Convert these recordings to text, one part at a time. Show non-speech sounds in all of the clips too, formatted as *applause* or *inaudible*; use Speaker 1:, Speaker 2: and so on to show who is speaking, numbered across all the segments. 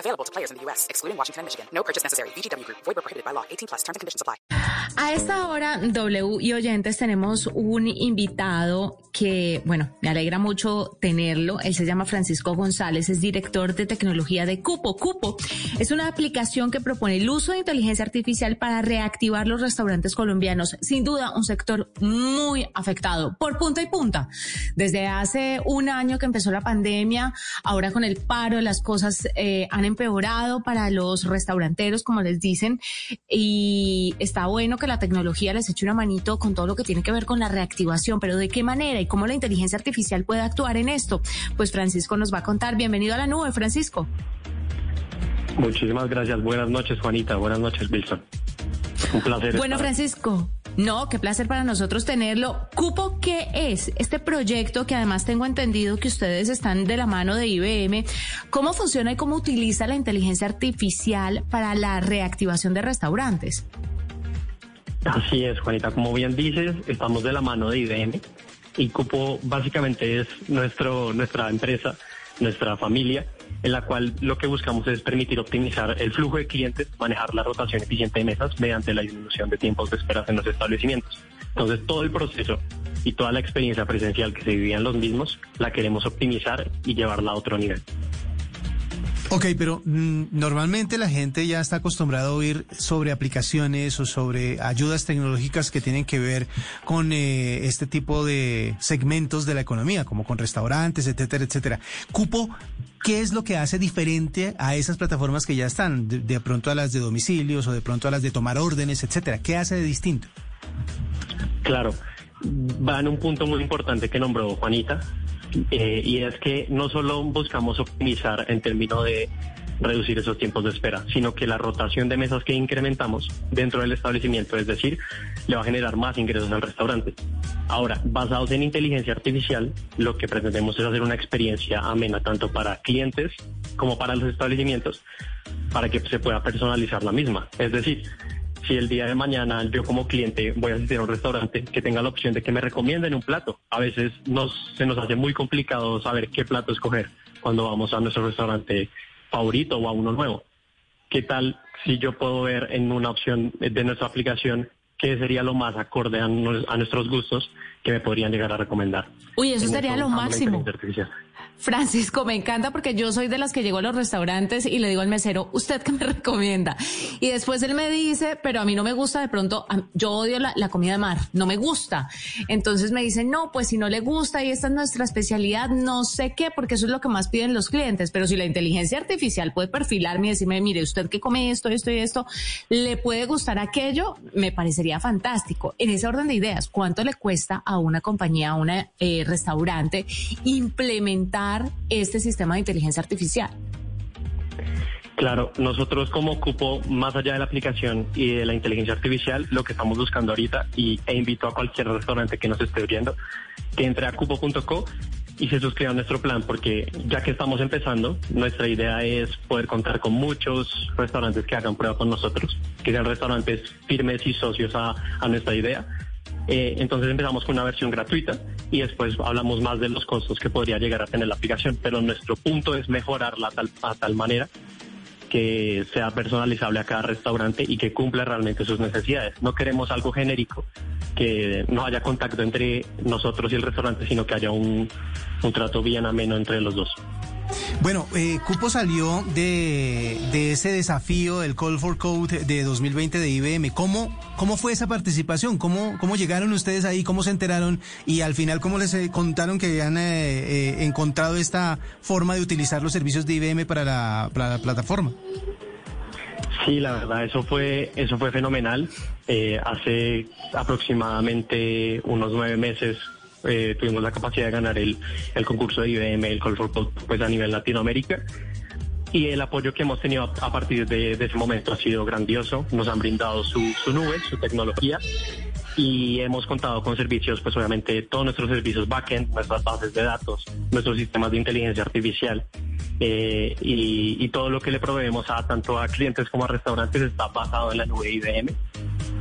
Speaker 1: Available to players in the U.S., excluding Washington and Michigan. No purchase necessary. VGW Group. Void where prohibited by law. 18 plus. Terms and conditions apply.
Speaker 2: A esta hora, W y oyentes, tenemos un invitado que, bueno, me alegra mucho tenerlo. Él se llama Francisco González, es director de tecnología de Cupo. Cupo es una aplicación que propone el uso de inteligencia artificial para reactivar los restaurantes colombianos. Sin duda, un sector muy afectado por punta y punta. Desde hace un año que empezó la pandemia, ahora con el paro, las cosas eh, han empeorado para los restauranteros, como les dicen, y está bueno que la tecnología les eche una manito con todo lo que tiene que ver con la reactivación, pero ¿de qué manera y cómo la inteligencia artificial puede actuar en esto? Pues Francisco nos va a contar. Bienvenido a la nube, Francisco.
Speaker 3: Muchísimas gracias. Buenas noches, Juanita. Buenas noches, Wilson. Un placer.
Speaker 2: Bueno, Francisco. No, qué placer para nosotros tenerlo. Cupo, ¿qué es este proyecto que además tengo entendido que ustedes están de la mano de IBM? ¿Cómo funciona y cómo utiliza la inteligencia artificial para la reactivación de restaurantes?
Speaker 3: Así es, Juanita. Como bien dices, estamos de la mano de IBM y Cupo básicamente es nuestro, nuestra empresa, nuestra familia en la cual lo que buscamos es permitir optimizar el flujo de clientes, manejar la rotación eficiente de mesas mediante la disminución de tiempos de espera en los establecimientos. Entonces, todo el proceso y toda la experiencia presencial que se vivía en los mismos la queremos optimizar y llevarla a otro nivel.
Speaker 4: Ok, pero mm, normalmente la gente ya está acostumbrada a oír sobre aplicaciones o sobre ayudas tecnológicas que tienen que ver con eh, este tipo de segmentos de la economía, como con restaurantes, etcétera, etcétera. Cupo, ¿qué es lo que hace diferente a esas plataformas que ya están, de, de pronto a las de domicilios o de pronto a las de tomar órdenes, etcétera? ¿Qué hace de distinto?
Speaker 3: Claro, va en un punto muy importante que nombró Juanita, eh, y es que no solo buscamos optimizar en términos de reducir esos tiempos de espera, sino que la rotación de mesas que incrementamos dentro del establecimiento, es decir, le va a generar más ingresos al restaurante. Ahora, basados en inteligencia artificial, lo que pretendemos es hacer una experiencia amena tanto para clientes como para los establecimientos, para que se pueda personalizar la misma. Es decir, si el día de mañana yo como cliente voy a asistir a un restaurante que tenga la opción de que me recomienden un plato. A veces nos, se nos hace muy complicado saber qué plato escoger cuando vamos a nuestro restaurante favorito o a uno nuevo. ¿Qué tal si yo puedo ver en una opción de nuestra aplicación qué sería lo más acorde a, a nuestros gustos que me podrían llegar a recomendar?
Speaker 2: Uy, eso sería lo máximo. Francisco, me encanta porque yo soy de las que llego a los restaurantes y le digo al mesero, ¿usted qué me *laughs* recomienda? Y después él me dice, pero a mí no me gusta de pronto, yo odio la, comida de mar, no me gusta. Entonces me dicen, no, pues si no le gusta y esta es nuestra especialidad, no sé qué, porque eso es lo que más piden los clientes. Pero si la inteligencia artificial puede perfilarme y decirme, mire, usted que come esto, esto y esto, le puede gustar aquello, me parecería fantástico. En ese orden de ideas, ¿cuánto le cuesta a una compañía, a un eh, restaurante implementar este sistema de inteligencia artificial?
Speaker 3: Claro, nosotros como Cupo, más allá de la aplicación y de la inteligencia artificial, lo que estamos buscando ahorita, y, e invito a cualquier restaurante que nos esté viendo, que entre a cupo.co y se suscriba a nuestro plan, porque ya que estamos empezando, nuestra idea es poder contar con muchos restaurantes que hagan prueba con nosotros, que sean restaurantes firmes y socios a, a nuestra idea eh, entonces empezamos con una versión gratuita y después hablamos más de los costos que podría llegar a tener la aplicación, pero nuestro punto es mejorarla a tal, a tal manera que sea personalizable a cada restaurante y que cumpla realmente sus necesidades. No queremos algo genérico, que no haya contacto entre nosotros y el restaurante, sino que haya un, un trato bien ameno entre los dos.
Speaker 4: Bueno, eh, Cupo salió de, ese desafío del Call for Code de 2020 de IBM. ¿Cómo, cómo fue esa participación? ¿Cómo, ¿Cómo llegaron ustedes ahí? ¿Cómo se enteraron? Y al final, ¿cómo les eh, contaron que habían eh, eh, encontrado esta forma de utilizar los servicios de IBM para la, para la plataforma?
Speaker 3: Sí, la verdad, eso fue, eso fue fenomenal. Eh, hace aproximadamente unos nueve meses eh, tuvimos la capacidad de ganar el, el concurso de IBM, el Call for Code, pues a nivel Latinoamérica. y el apoyo que hemos tenido a partir de, ese momento ha sido grandioso. Nos han brindado su, su nube, su tecnología y hemos contado con servicios, pues obviamente todos nuestros servicios backend, nuestras bases de datos, nuestros sistemas de inteligencia artificial eh, y, todo lo que le proveemos a tanto a clientes como a restaurantes está basado en la nube IBM.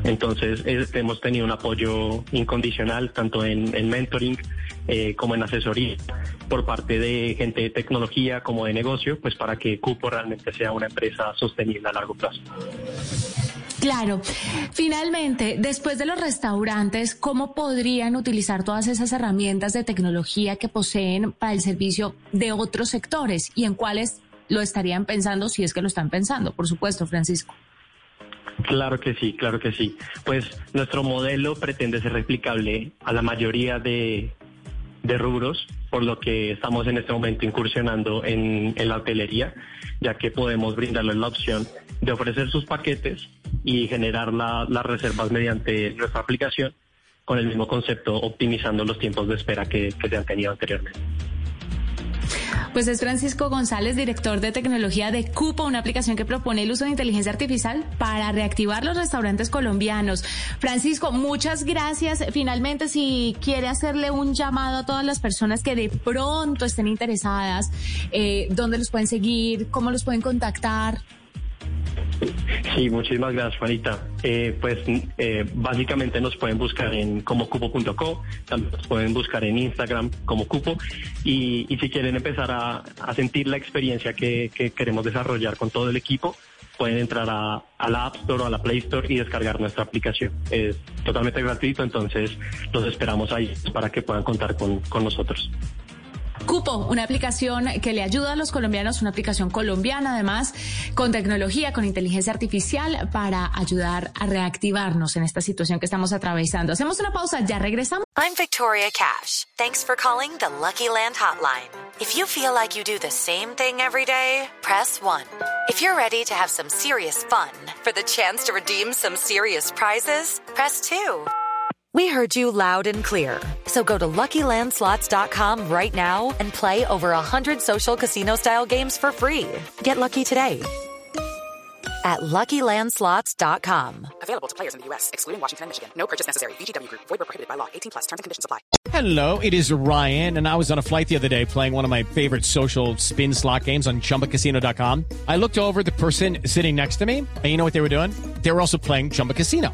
Speaker 3: Entonces hemos tenido un apoyo incondicional tanto en, mentoring eh, como en asesoría por parte de gente de tecnología como de negocio, pues para que Cupo realmente sea una empresa sostenible a largo plazo.
Speaker 2: Claro. Finalmente, después de los restaurantes, ¿cómo podrían utilizar todas esas herramientas de tecnología que poseen para el servicio de otros sectores y en cuáles lo estarían pensando si es que lo están pensando? Por supuesto, Francisco.
Speaker 3: Claro que sí, claro que sí. Pues nuestro modelo pretende ser replicable a la mayoría de, rubros, por lo que estamos en este momento incursionando en, la hotelería, ya que podemos brindarles la opción de ofrecer sus paquetes y generar las reservas mediante nuestra aplicación con el mismo concepto, optimizando los tiempos de espera que se han tenido anteriormente.
Speaker 2: Pues es Francisco González, director de tecnología de Cupo, una aplicación que propone el uso de inteligencia artificial para reactivar los restaurantes colombianos. Francisco, muchas gracias. Finalmente, si quiere hacerle un llamado a todas las personas que de pronto estén interesadas, eh, ¿dónde los pueden seguir? ¿Cómo los pueden contactar? *laughs*
Speaker 3: Sí, muchísimas gracias, Juanita. Eh, pues eh, básicamente nos pueden buscar en comocupo.co, también nos pueden buscar en Instagram como Cupo y, si quieren empezar a, sentir la experiencia que, queremos desarrollar con todo el equipo, pueden entrar a, la App Store o a la Play Store y descargar nuestra aplicación. Es totalmente gratuito, entonces los esperamos ahí para que puedan contar con nosotros.
Speaker 2: Cupo, una aplicación que le ayuda a los colombianos, una aplicación colombiana además, con tecnología, con inteligencia artificial para ayudar a reactivarnos en esta situación que estamos atravesando. Hacemos una pausa, ya regresamos.
Speaker 5: I'm Victoria Cash. Thanks for calling the Lucky Land Hotline. If you feel like you do the same thing every day, press 1. If you're ready to have some serious fun for the chance to redeem some serious prizes, press 2. We heard you loud and clear. So go to LuckyLandSlots.com right now and play over 100 social casino-style games for free. Get lucky today at LuckyLandSlots.com.
Speaker 1: Available to players in the U.S., excluding Washington and Michigan. No purchase necessary. VGW Group. Void were prohibited by law. 18 plus. Terms and conditions apply.
Speaker 6: Hello, it is Ryan, and I was on a flight the other day playing one of my favorite social spin slot games on ChumbaCasino.com. I looked over the person sitting next to me, and you know what they were doing? They were also playing Chumba Casino.